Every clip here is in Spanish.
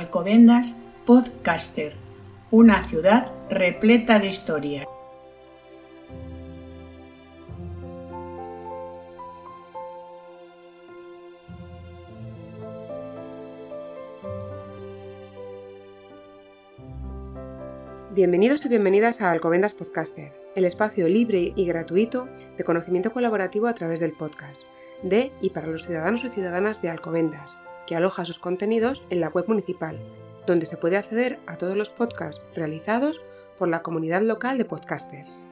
Alcobendas Podcaster, una ciudad repleta de historias. Bienvenidos y bienvenidas a Alcobendas Podcaster, el espacio libre y gratuito de conocimiento colaborativo a través del podcast, de y para los ciudadanos y ciudadanas de Alcobendas, que aloja sus contenidos en la web municipal, donde se puede acceder a todos los podcasts realizados por la comunidad local de podcasters.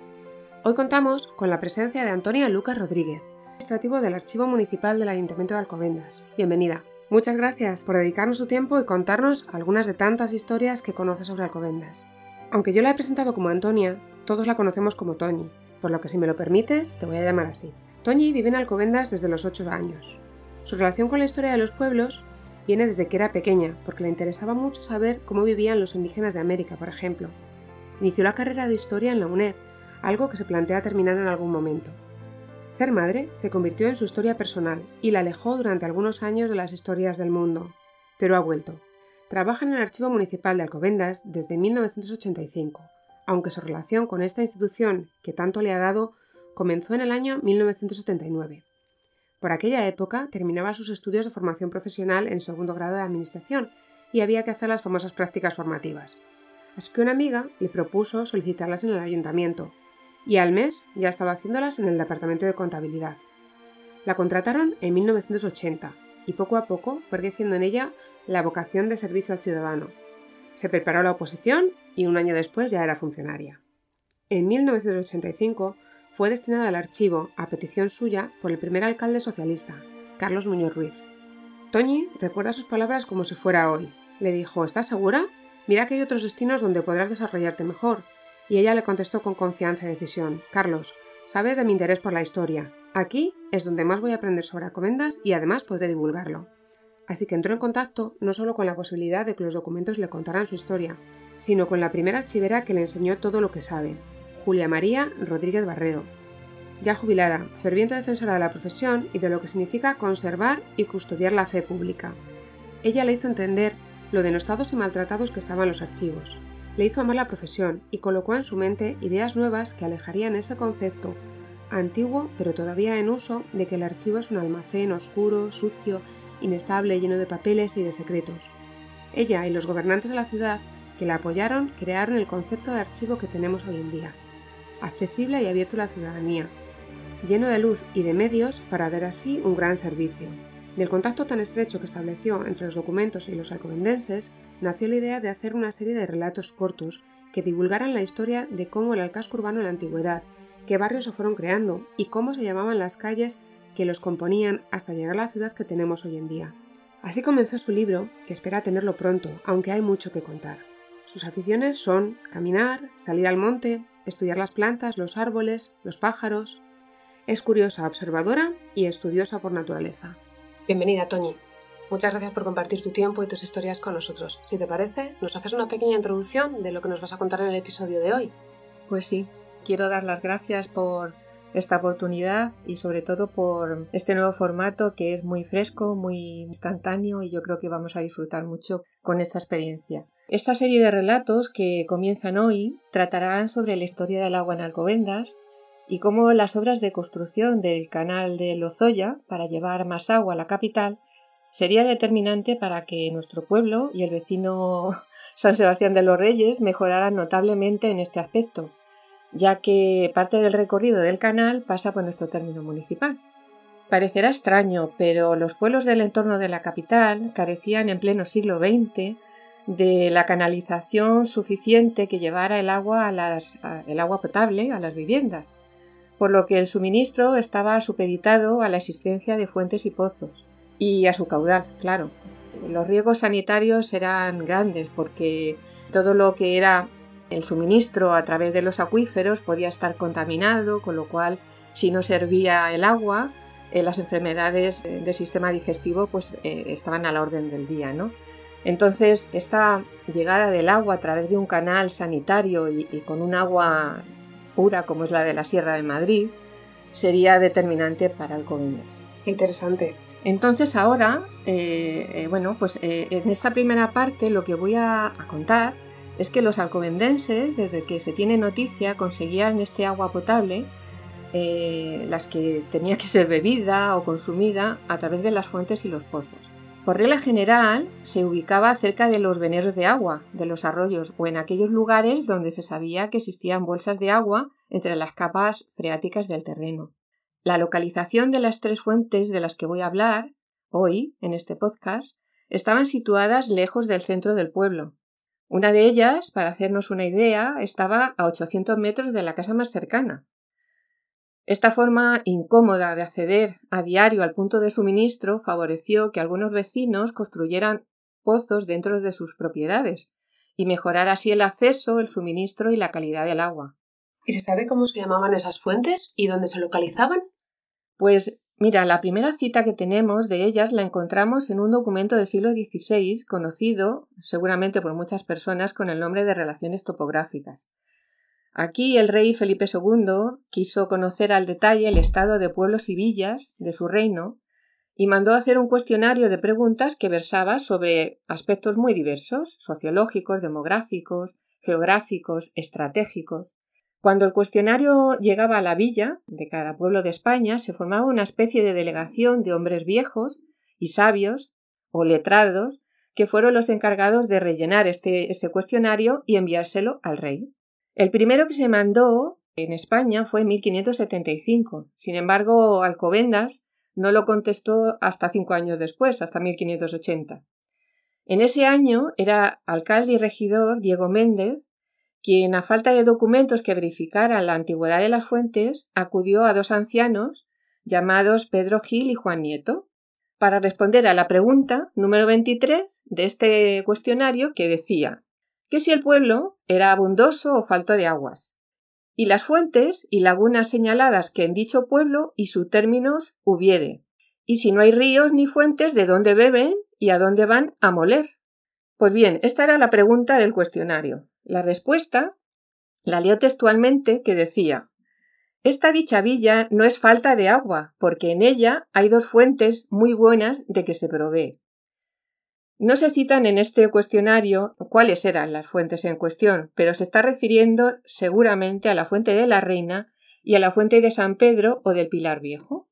Hoy contamos con la presencia de Antonia Lucas Rodríguez, administrativo del Archivo Municipal del Ayuntamiento de Alcobendas. Bienvenida. Muchas gracias por dedicarnos su tiempo y contarnos algunas de tantas historias que conoce sobre Alcobendas. Aunque yo la he presentado como Antonia, todos la conocemos como Toñi, por lo que si me lo permites, te voy a llamar así. Toñi vive en Alcobendas desde los 8 años. Su relación con la historia de los pueblos viene desde que era pequeña, porque le interesaba mucho saber cómo vivían los indígenas de América, por ejemplo. Inició la carrera de historia en la UNED, algo que se plantea terminar en algún momento. Ser madre se convirtió en su historia personal y la alejó durante algunos años de las historias del mundo, pero ha vuelto. Trabaja en el Archivo Municipal de Alcobendas desde 1985, aunque su relación con esta institución que tanto le ha dado comenzó en el año 1979. Por aquella época terminaba sus estudios de formación profesional en segundo grado de Administración y había que hacer las famosas prácticas formativas. Así que una amiga le propuso solicitarlas en el ayuntamiento y al mes ya estaba haciéndolas en el Departamento de Contabilidad. La contrataron en 1980 y poco a poco fue creciendo en ella la vocación de servicio al ciudadano. Se preparó la oposición y un año después ya era funcionaria. En 1985 fue destinada al archivo a petición suya por el primer alcalde socialista, Carlos Muñoz Ruiz. Toñi recuerda sus palabras como si fuera hoy. Le dijo, ¿estás segura? Mira que hay otros destinos donde podrás desarrollarte mejor. Y ella le contestó con confianza y decisión, Carlos, sabes de mi interés por la historia. Aquí es donde más voy a aprender sobre acomendas y además podré divulgarlo así que entró en contacto no solo con la posibilidad de que los documentos le contaran su historia, sino con la primera archivera que le enseñó todo lo que sabe, Julia María Rodríguez Barredo. Ya jubilada, ferviente defensora de la profesión y de lo que significa conservar y custodiar la fe pública. Ella le hizo entender lo denostados y maltratados que estaban los archivos. Le hizo amar la profesión y colocó en su mente ideas nuevas que alejarían ese concepto, antiguo pero todavía en uso, de que el archivo es un almacén oscuro, sucio inestable, lleno de papeles y de secretos. Ella y los gobernantes de la ciudad que la apoyaron crearon el concepto de archivo que tenemos hoy en día, accesible y abierto a la ciudadanía, lleno de luz y de medios para dar así un gran servicio. Del contacto tan estrecho que estableció entre los documentos y los alcobendenses, nació la idea de hacer una serie de relatos cortos que divulgaran la historia de cómo el casco urbano en la antigüedad, qué barrios se fueron creando y cómo se llamaban las calles que los componían hasta llegar a la ciudad que tenemos hoy en día. Así comenzó su libro, que espera tenerlo pronto, aunque hay mucho que contar. Sus aficiones son caminar, salir al monte, estudiar las plantas, los árboles, los pájaros. Es curiosa, observadora y estudiosa por naturaleza. Bienvenida, Toñi. Muchas gracias por compartir tu tiempo y tus historias con nosotros. Si te parece, nos haces una pequeña introducción de lo que nos vas a contar en el episodio de hoy. Pues sí, quiero dar las gracias por esta oportunidad y sobre todo por este nuevo formato que es muy fresco, muy instantáneo y yo creo que vamos a disfrutar mucho con esta experiencia. Esta serie de relatos que comienzan hoy tratarán sobre la historia del agua en Alcobendas y cómo las obras de construcción del canal de Lozoya para llevar más agua a la capital sería determinante para que nuestro pueblo y el vecino San Sebastián de los Reyes mejoraran notablemente en este aspecto ya que parte del recorrido del canal pasa por nuestro término municipal. Parecerá extraño, pero los pueblos del entorno de la capital carecían en pleno siglo XX de la canalización suficiente que llevara el agua, el agua potable a las viviendas, por lo que el suministro estaba supeditado a la existencia de fuentes y pozos, y a su caudal, claro. Los riesgos sanitarios eran grandes porque todo lo que era el suministro a través de los acuíferos podía estar contaminado, con lo cual si no servía el agua, eh, las enfermedades del sistema digestivo pues, eh, estaban a la orden del día. ¿no? Entonces, esta llegada del agua a través de un canal sanitario y, con un agua pura como es la de la Sierra de Madrid sería determinante para Alcobendas. Interesante. Entonces ahora, eh, eh, bueno, pues eh, en esta primera parte lo que voy a, a contar es que los alcobendenses, desde que se tiene noticia, conseguían este agua potable, las que tenía que ser bebida o consumida a través de las fuentes y los pozos. Por regla general, se ubicaba cerca de los veneros de agua, de los arroyos, o en aquellos lugares donde se sabía que existían bolsas de agua entre las capas freáticas del terreno. La localización de las tres fuentes de las que voy a hablar hoy en este podcast estaban situadas lejos del centro del pueblo. Una de ellas, para hacernos una idea, estaba a 800 metros de la casa más cercana, esta forma incómoda de acceder a diario al punto de suministro favoreció que algunos vecinos construyeran pozos dentro de sus propiedades y mejorar así el acceso, el suministro y la calidad del agua. ¿Y se sabe cómo se llamaban esas fuentes y dónde se localizaban? Pues mira, la primera cita que tenemos de ellas la encontramos en un documento del siglo XVI conocido seguramente por muchas personas con el nombre de Relaciones topográficas. Aquí el rey Felipe II quiso conocer al detalle el estado de pueblos y villas de su reino y mandó hacer un cuestionario de preguntas que versaba sobre aspectos muy diversos, sociológicos, demográficos, geográficos, estratégicos. Cuando el cuestionario llegaba a la villa de cada pueblo de España, se formaba una especie de delegación de hombres viejos y sabios o letrados que fueron los encargados de rellenar este, este cuestionario y enviárselo al rey. El primero que se mandó en España fue en 1575. Sin embargo, Alcobendas no lo contestó hasta cinco años después, hasta 1580. En ese año era alcalde y regidor Diego Méndez, quien, a falta de documentos que verificaran la antigüedad de las fuentes, acudió a dos ancianos llamados Pedro Gil y Juan Nieto, para responder a la pregunta número 23 de este cuestionario que decía que si el pueblo era abundoso o falto de aguas, y las fuentes y lagunas señaladas que en dicho pueblo y sus términos hubiere, y si no hay ríos ni fuentes de dónde beben y a dónde van a moler. Pues bien, esta era la pregunta del cuestionario. La respuesta la leo textualmente que decía Esta dicha villa no es falta de agua, porque en ella hay dos fuentes muy buenas de que se provee, no se citan en este cuestionario cuáles eran las fuentes en cuestión, pero se está refiriendo seguramente a la fuente de la Reina y a la fuente de San Pedro o del Pilar Viejo.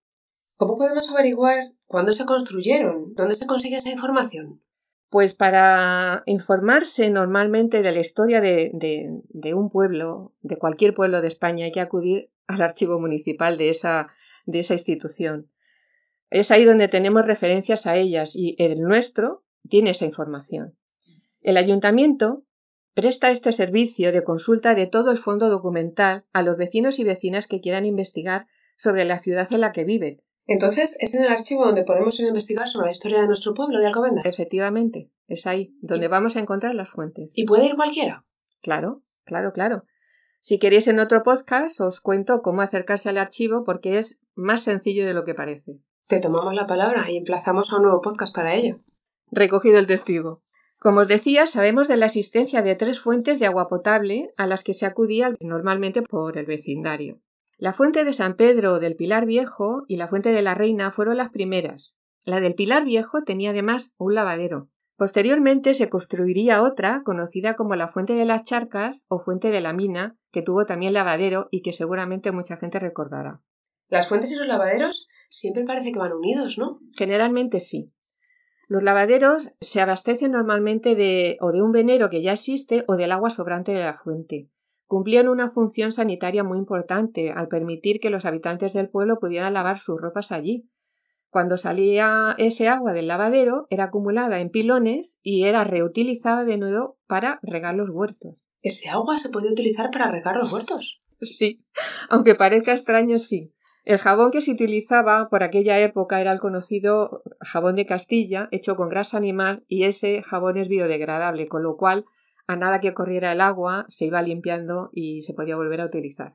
¿Cómo podemos averiguar cuándo se construyeron? ¿Dónde se consigue esa información? Pues para informarse normalmente de la historia de, de, un pueblo, de cualquier pueblo de España, hay que acudir al archivo municipal de esa, de esa institución. Es ahí donde tenemos referencias a ellas y el nuestro tiene esa información. El ayuntamiento presta este servicio de consulta de todo el fondo documental a los vecinos y vecinas que quieran investigar sobre la ciudad en la que viven. Entonces, ¿es en el archivo donde podemos investigar sobre la historia de nuestro pueblo de Alcobendas? Efectivamente, es ahí donde vamos a encontrar las fuentes. ¿Y puede ir cualquiera? Claro, claro, claro. Si queréis en otro podcast os cuento cómo acercarse al archivo porque es más sencillo de lo que parece. Te tomamos la palabra y emplazamos a un nuevo podcast para ello recogido el testigo. Como os decía, sabemos de la existencia de tres fuentes de agua potable a las que se acudía normalmente por el vecindario. La fuente de San Pedro del Pilar Viejo y la fuente de la Reina fueron las primeras. La del Pilar Viejo tenía además un lavadero. Posteriormente se construiría otra, conocida como la Fuente de las Charcas o Fuente de la Mina, que tuvo también lavadero y que seguramente mucha gente recordará. Las fuentes y los lavaderos siempre parece que van unidos, ¿no? Generalmente sí. Los lavaderos se abastecen normalmente de o de un venero que ya existe o del agua sobrante de la fuente. Cumplían una función sanitaria muy importante al permitir que los habitantes del pueblo pudieran lavar sus ropas allí. Cuando salía ese agua del lavadero era acumulada en pilones y era reutilizada de nuevo para regar los huertos. ¿Ese agua se podía utilizar para regar los huertos? Sí, aunque parezca extraño, sí. El jabón que se utilizaba por aquella época era el conocido jabón de Castilla, hecho con grasa animal, y ese jabón es biodegradable, con lo cual a nada que corriera el agua se iba limpiando y se podía volver a utilizar.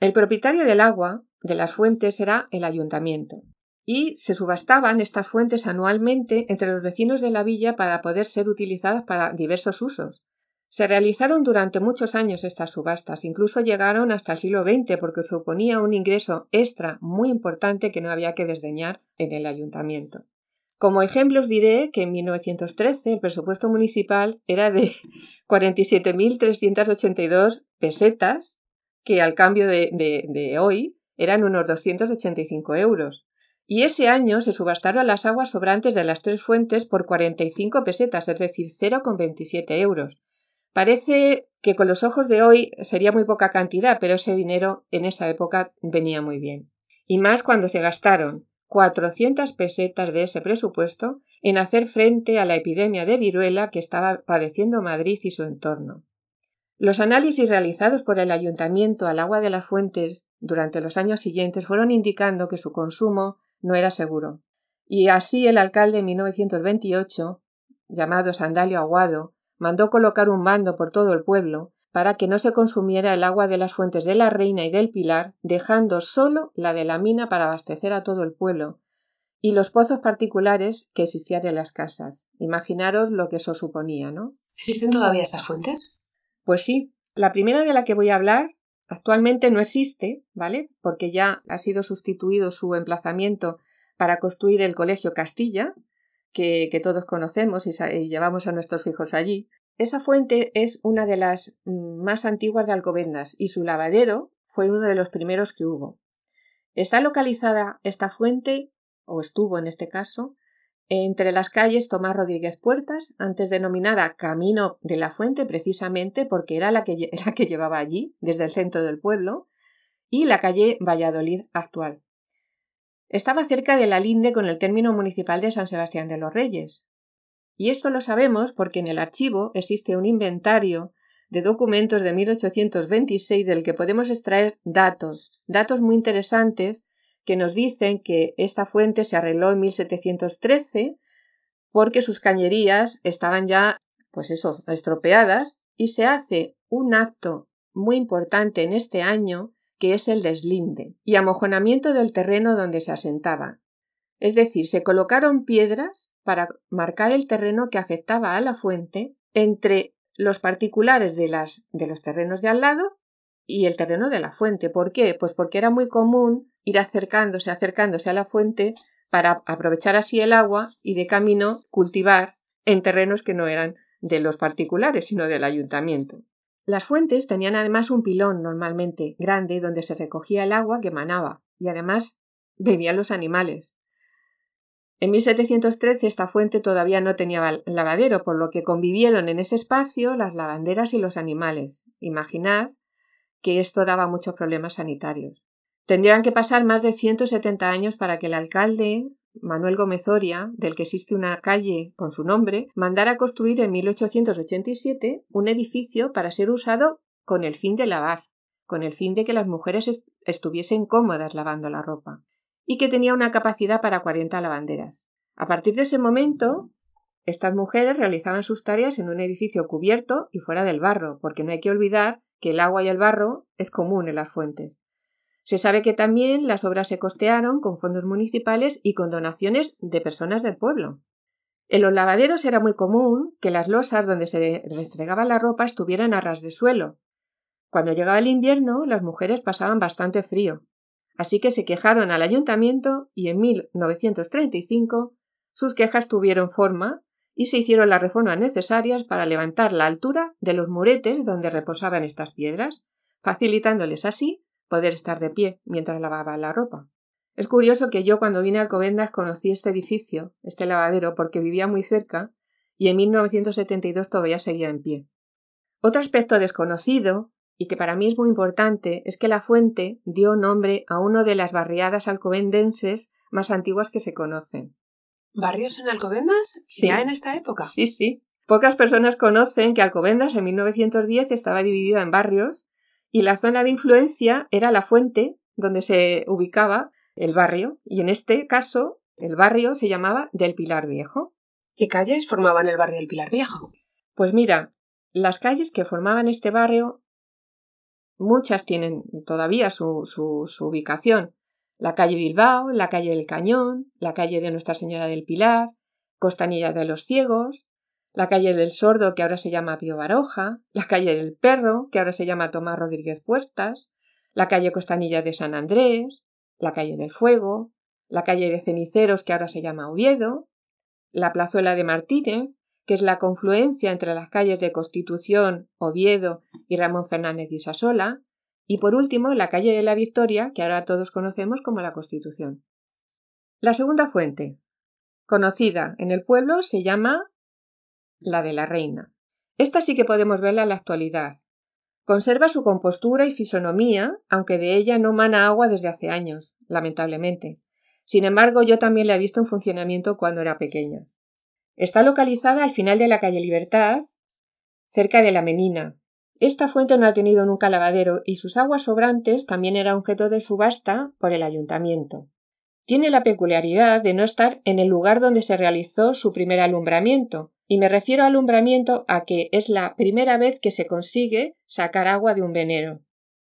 El propietario del agua de las fuentes era el ayuntamiento, y se subastaban estas fuentes anualmente entre los vecinos de la villa para poder ser utilizadas para diversos usos. Se realizaron durante muchos años estas subastas, incluso llegaron hasta el siglo XX porque suponía un ingreso extra muy importante que no había que desdeñar en el ayuntamiento. Como ejemplos diré que en 1913 el presupuesto municipal era de 47.382 pesetas, que al cambio de, de, hoy eran unos 285 euros. Y ese año se subastaron las aguas sobrantes de las tres fuentes por 45 pesetas, es decir, 0,27 euros. Parece que con los ojos de hoy sería muy poca cantidad, pero ese dinero en esa época venía muy bien. Y más cuando se gastaron 400 pesetas de ese presupuesto en hacer frente a la epidemia de viruela que estaba padeciendo Madrid y su entorno. Los análisis realizados por el ayuntamiento al agua de las fuentes durante los años siguientes fueron indicando que su consumo no era seguro. Y así el alcalde en 1928, llamado Sandalio Aguado, mandó colocar un mando por todo el pueblo para que no se consumiera el agua de las fuentes de la Reina y del Pilar, dejando solo la de la mina para abastecer a todo el pueblo, y los pozos particulares que existían en las casas. Imaginaros lo que eso suponía, ¿no? ¿Existen todavía esas fuentes? Pues sí. La primera de la que voy a hablar actualmente no existe, ¿vale? Porque ya ha sido sustituido su emplazamiento para construir el Colegio Castilla, que, todos conocemos y, llevamos a nuestros hijos allí. Esa fuente es una de las mm, más antiguas de Alcobendas y su lavadero fue uno de los primeros que hubo. Está localizada esta fuente, o estuvo en este caso, entre las calles Tomás Rodríguez Puertas, antes denominada Camino de la Fuente precisamente porque era la que, la que llevaba allí, desde el centro del pueblo, y la calle Valladolid actual. Estaba cerca de la linde con el término municipal de San Sebastián de los Reyes. Y esto lo sabemos porque en el archivo existe un inventario de documentos de 1826 del que podemos extraer datos, datos muy interesantes que nos dicen que esta fuente se arregló en 1713 porque sus cañerías estaban ya, pues eso, estropeadas y se hace un acto muy importante en este año que es el deslinde, y amojonamiento del terreno donde se asentaba. Es decir, se colocaron piedras para marcar el terreno que afectaba a la fuente entre los particulares de, las, de los terrenos de al lado y el terreno de la fuente. ¿Por qué? Pues porque era muy común ir acercándose, acercándose a la fuente para aprovechar así el agua y de camino cultivar en terrenos que no eran de los particulares, sino del ayuntamiento. Las fuentes tenían además un pilón normalmente grande donde se recogía el agua que manaba y además bebían los animales. En 1713 esta fuente todavía no tenía lavadero, por lo que convivieron en ese espacio las lavanderas y los animales. Imaginad que esto daba muchos problemas sanitarios. Tendrían que pasar más de 170 años para que el alcalde Manuel Gómez Oria, del que existe una calle con su nombre, mandara construir en 1887 un edificio para ser usado con el fin de lavar, con el fin de que las mujeres estuviesen cómodas lavando la ropa, y que tenía una capacidad para 40 lavanderas. A partir de ese momento, estas mujeres realizaban sus tareas en un edificio cubierto y fuera del barro, porque no hay que olvidar que el agua y el barro es común en las fuentes. Se sabe que también las obras se costearon con fondos municipales y con donaciones de personas del pueblo. En los lavaderos era muy común que las losas donde se restregaba la ropa estuvieran a ras de suelo. Cuando llegaba el invierno, las mujeres pasaban bastante frío. Así que se quejaron al ayuntamiento y en 1935 sus quejas tuvieron forma y se hicieron las reformas necesarias para levantar la altura de los muretes donde reposaban estas piedras, facilitándoles así poder estar de pie mientras lavaba la ropa. Es curioso que yo cuando vine a Alcobendas conocí este edificio, este lavadero, porque vivía muy cerca y en 1972 todavía seguía en pie. Otro aspecto desconocido y que para mí es muy importante es que la fuente dio nombre a una de las barriadas alcobendenses más antiguas que se conocen. ¿Barrios en Alcobendas? Sí. ¿Ya en esta época? Sí, sí. Pocas personas conocen que Alcobendas en 1910 estaba dividida en barrios y la zona de influencia era la fuente donde se ubicaba el barrio, y en este caso el barrio se llamaba del Pilar Viejo. ¿Qué calles formaban el barrio del Pilar Viejo? Pues mira, las calles que formaban este barrio, muchas tienen todavía su, su, su ubicación. La calle Bilbao, la calle del Cañón, la calle de Nuestra Señora del Pilar, Costanilla de los Ciegos, la calle del Sordo, que ahora se llama Pío Baroja, la calle del Perro, que ahora se llama Tomás Rodríguez Puertas, la calle Costanilla de San Andrés, la calle del Fuego, la calle de Ceniceros, que ahora se llama Oviedo, la plazuela de Martínez, que es la confluencia entre las calles de Constitución, Oviedo y Ramón Fernández Guisasola, y por último la calle de la Victoria, que ahora todos conocemos como la Constitución. La segunda fuente, conocida en el pueblo, se llama la de la Reina. Esta sí que podemos verla en la actualidad. Conserva su compostura y fisonomía, aunque de ella no mana agua desde hace años, lamentablemente. Sin embargo, yo también la he visto en funcionamiento cuando era pequeña. Está localizada al final de la calle Libertad, cerca de la Menina. Esta fuente no ha tenido nunca lavadero y sus aguas sobrantes también eran objeto de subasta por el ayuntamiento. Tiene la peculiaridad de no estar en el lugar donde se realizó su primer alumbramiento, y me refiero a alumbramiento a que es la primera vez que se consigue sacar agua de un venero.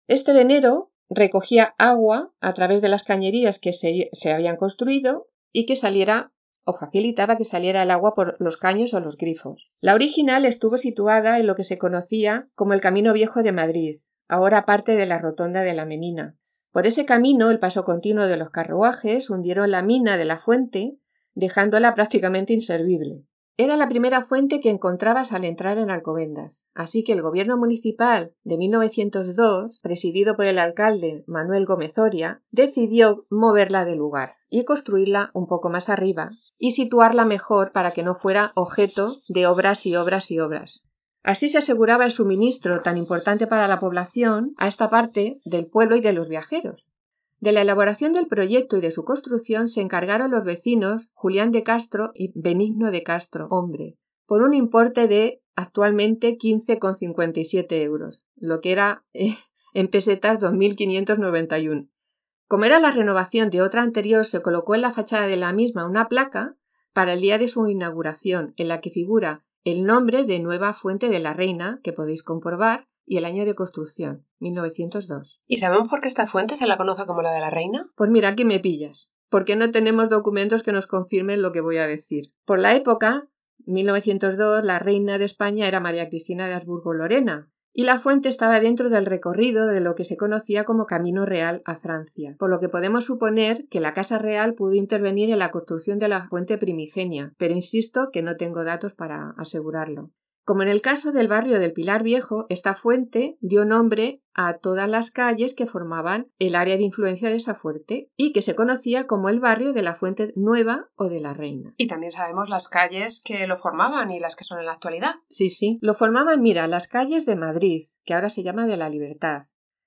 Este venero recogía agua a través de las cañerías que se, se habían construido y que saliera o facilitaba que saliera el agua por los caños o los grifos. La original estuvo situada en lo que se conocía como el Camino Viejo de Madrid, ahora parte de la Rotonda de la Menina. Por ese camino, el paso continuo de los carruajes hundieron la mina de la fuente, dejándola prácticamente inservible. Era la primera fuente que encontrabas al entrar en Alcobendas, así que el gobierno municipal de 1902, presidido por el alcalde Manuel Gómez Oria, decidió moverla de lugar y construirla un poco más arriba y situarla mejor para que no fuera objeto de obras y obras y obras. Así se aseguraba el suministro tan importante para la población a esta parte del pueblo y de los viajeros, de la elaboración del proyecto y de su construcción se encargaron los vecinos Julián de Castro y Benigno de Castro, hombre, por un importe de actualmente 15,57 euros, lo que era eh, en pesetas 2.591. Como era la renovación de otra anterior, se colocó en la fachada de la misma una placa para el día de su inauguración, en la que figura el nombre de Nueva Fuente de la Reina, que podéis comprobar, y el año de construcción, 1902. ¿Y sabemos por qué esta fuente se la conoce como la de la reina? Pues mira, aquí me pillas, porque no tenemos documentos que nos confirmen lo que voy a decir. Por la época, 1902, la reina de España era María Cristina de Habsburgo-Lorena, y la fuente estaba dentro del recorrido de lo que se conocía como Camino Real a Francia, por lo que podemos suponer que la Casa Real pudo intervenir en la construcción de la fuente primigenia, pero insisto que no tengo datos para asegurarlo. Como en el caso del barrio del Pilar Viejo, esta fuente dio nombre a todas las calles que formaban el área de influencia de esa fuente y que se conocía como el barrio de la Fuente Nueva o de la Reina. Y también sabemos las calles que lo formaban y las que son en la actualidad. Sí, sí. Lo formaban, mira, las calles de Madrid, que ahora se llama de la Libertad,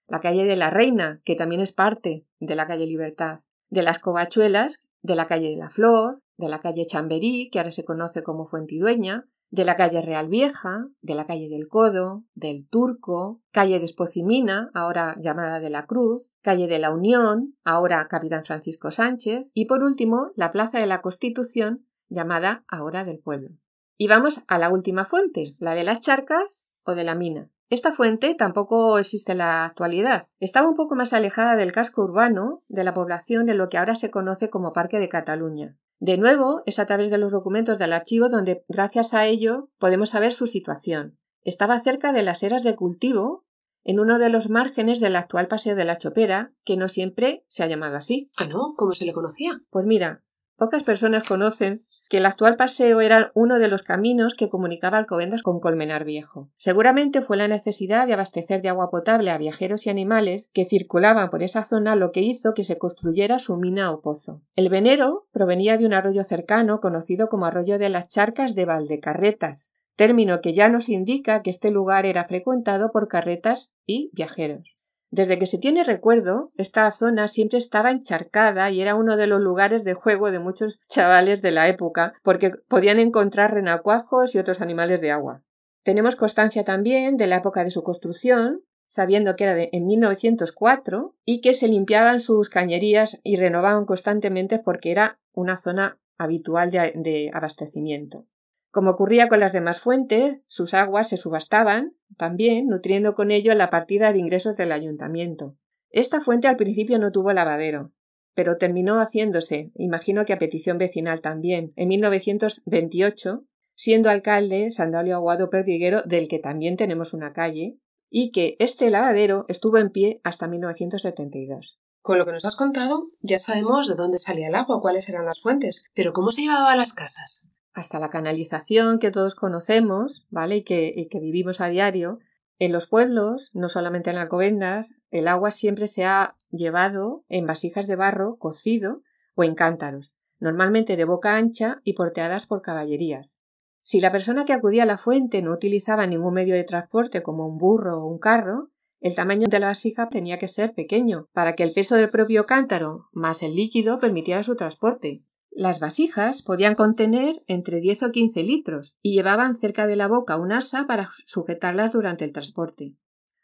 la calle de la Reina, que también es parte de la calle Libertad, de las Covachuelas, de la calle de la Flor, de la calle Chamberí, que ahora se conoce como Fuentidueña, de la calle Real Vieja, de la calle del Codo, del Turco, calle de Espocimina, ahora llamada de la Cruz, calle de la Unión, ahora Capitán Francisco Sánchez, y por último la Plaza de la Constitución, llamada ahora del Pueblo. Y vamos a la última fuente, la de las charcas o de la mina. Esta fuente tampoco existe en la actualidad. Estaba un poco más alejada del casco urbano de la población de lo que ahora se conoce como Parque de Cataluña. De nuevo, es a través de los documentos del archivo donde, gracias a ello, podemos saber su situación. Estaba cerca de las eras de cultivo, en uno de los márgenes del actual Paseo de la Chopera, que no siempre se ha llamado así. Ah, no, ¿cómo se le conocía? Pues mira, Pocas personas conocen que el actual paseo era uno de los caminos que comunicaba Alcobendas con Colmenar Viejo. Seguramente fue la necesidad de abastecer de agua potable a viajeros y animales que circulaban por esa zona lo que hizo que se construyera su mina o pozo. El venero provenía de un arroyo cercano conocido como arroyo de las charcas de Valdecarretas, término que ya nos indica que este lugar era frecuentado por carretas y viajeros. Desde que se tiene recuerdo, esta zona siempre estaba encharcada y era uno de los lugares de juego de muchos chavales de la época, porque podían encontrar renacuajos y otros animales de agua. Tenemos constancia también de la época de su construcción, sabiendo que era en 1904 y que se limpiaban sus cañerías y renovaban constantemente porque era una zona habitual de abastecimiento. Como ocurría con las demás fuentes, sus aguas se subastaban, también nutriendo con ello la partida de ingresos del ayuntamiento. Esta fuente al principio no tuvo lavadero, pero terminó haciéndose, imagino que a petición vecinal también. En 1928 siendo alcalde Sandalio Aguado Perdiguero, del que también tenemos una calle, y que este lavadero estuvo en pie hasta 1972. Con lo que nos has contado, ya sabemos de dónde salía el agua, cuáles eran las fuentes, pero ¿cómo se llevaba a las casas? Hasta la canalización que todos conocemos, ¿vale? Y que, vivimos a diario. En los pueblos, no solamente en Alcobendas, el agua siempre se ha llevado en vasijas de barro cocido o en cántaros, normalmente de boca ancha y porteadas por caballerías. Si la persona que acudía a la fuente no utilizaba ningún medio de transporte como un burro o un carro, el tamaño de la vasija tenía que ser pequeño, para que el peso del propio cántaro más el líquido permitiera su transporte. Las vasijas podían contener entre 10 o 15 litros y llevaban cerca de la boca un asa para sujetarlas durante el transporte.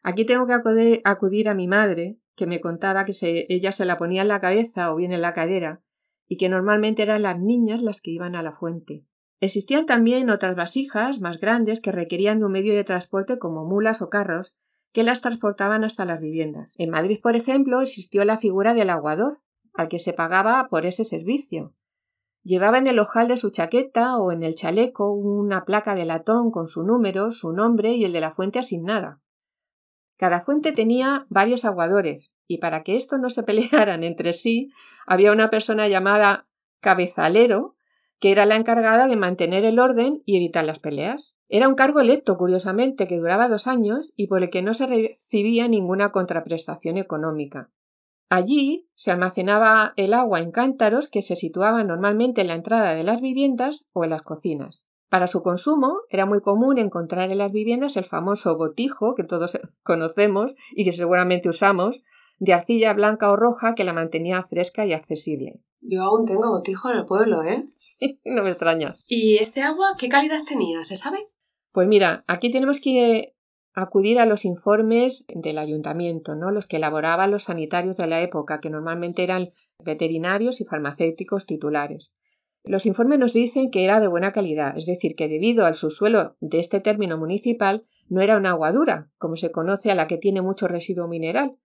Aquí tengo que acudir a mi madre, que me contaba que ella se la ponía en la cabeza o bien en la cadera, y que normalmente eran las niñas las que iban a la fuente. Existían también otras vasijas más grandes que requerían de un medio de transporte como mulas o carros, que las transportaban hasta las viviendas. En Madrid, por ejemplo, existió la figura del aguador, al que se pagaba por ese servicio. Llevaba en el ojal de su chaqueta o en el chaleco una placa de latón con su número, su nombre y el de la fuente asignada. Cada fuente tenía varios aguadores, y para que esto no se pelearan entre sí, había una persona llamada cabezalero, que era la encargada de mantener el orden y evitar las peleas. Era un cargo electo, curiosamente, que duraba dos años y por el que no se recibía ninguna contraprestación económica. Allí se almacenaba el agua en cántaros que se situaban normalmente en la entrada de las viviendas o en las cocinas. Para su consumo era muy común encontrar en las viviendas el famoso botijo que todos conocemos y que seguramente usamos, de arcilla blanca o roja que la mantenía fresca y accesible. Yo aún tengo botijo en el pueblo, ¿eh? Sí, no me extraña. ¿Y este agua qué calidad tenía? ¿Se sabe? Pues mira, aquí tenemos que acudir a los informes del ayuntamiento, ¿no? Los que elaboraban los sanitarios de la época, que normalmente eran veterinarios y farmacéuticos titulares. Los informes nos dicen que era de buena calidad, es decir, que debido al subsuelo de este término municipal no era una agua dura, como se conoce a la que tiene mucho residuo mineral,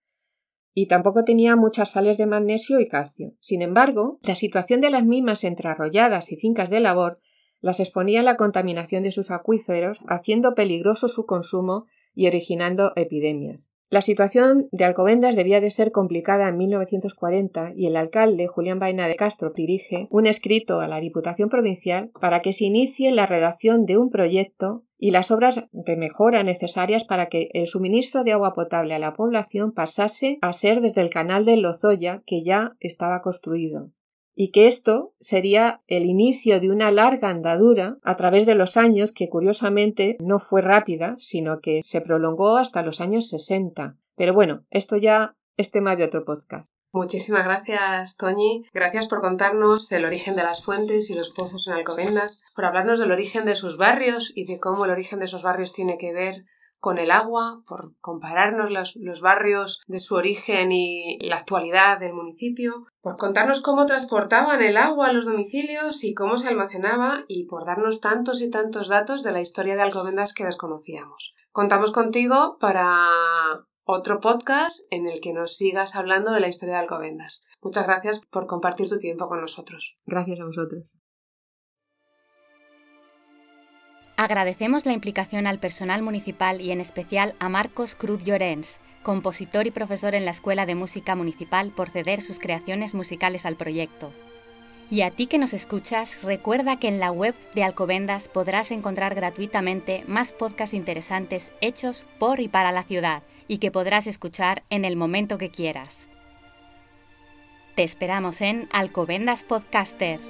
y tampoco tenía muchas sales de magnesio y calcio. Sin embargo, la situación de las mismas entre arrolladas y fincas de labor las exponía a la contaminación de sus acuíferos, haciendo peligroso su consumo y originando epidemias. La situación de Alcobendas debía de ser complicada en 1940 y el alcalde Julián Vaina de Castro dirige un escrito a la Diputación Provincial para que se inicie la redacción de un proyecto y las obras de mejora necesarias para que el suministro de agua potable a la población pasase a ser desde el canal de Lozoya que ya estaba construido y que esto sería el inicio de una larga andadura a través de los años que curiosamente no fue rápida, sino que se prolongó hasta los años 60. Pero bueno, esto ya es tema de otro podcast. Muchísimas gracias, Toñi. Gracias por contarnos el origen de las fuentes y los pozos en Alcobendas, por hablarnos del origen de sus barrios y de cómo el origen de esos barrios tiene que ver con el agua, por compararnos los, barrios de su origen y la actualidad del municipio, por contarnos cómo transportaban el agua a los domicilios y cómo se almacenaba y por darnos tantos y tantos datos de la historia de Alcobendas que desconocíamos. Contamos contigo para otro podcast en el que nos sigas hablando de la historia de Alcobendas. Muchas gracias por compartir tu tiempo con nosotros. Gracias a vosotros. Agradecemos la implicación al personal municipal y en especial a Marcos Cruz Llorens, compositor y profesor en la Escuela de Música Municipal, por ceder sus creaciones musicales al proyecto. Y a ti que nos escuchas, recuerda que en la web de Alcobendas podrás encontrar gratuitamente más podcasts interesantes hechos por y para la ciudad y que podrás escuchar en el momento que quieras. Te esperamos en Alcobendas Podcaster.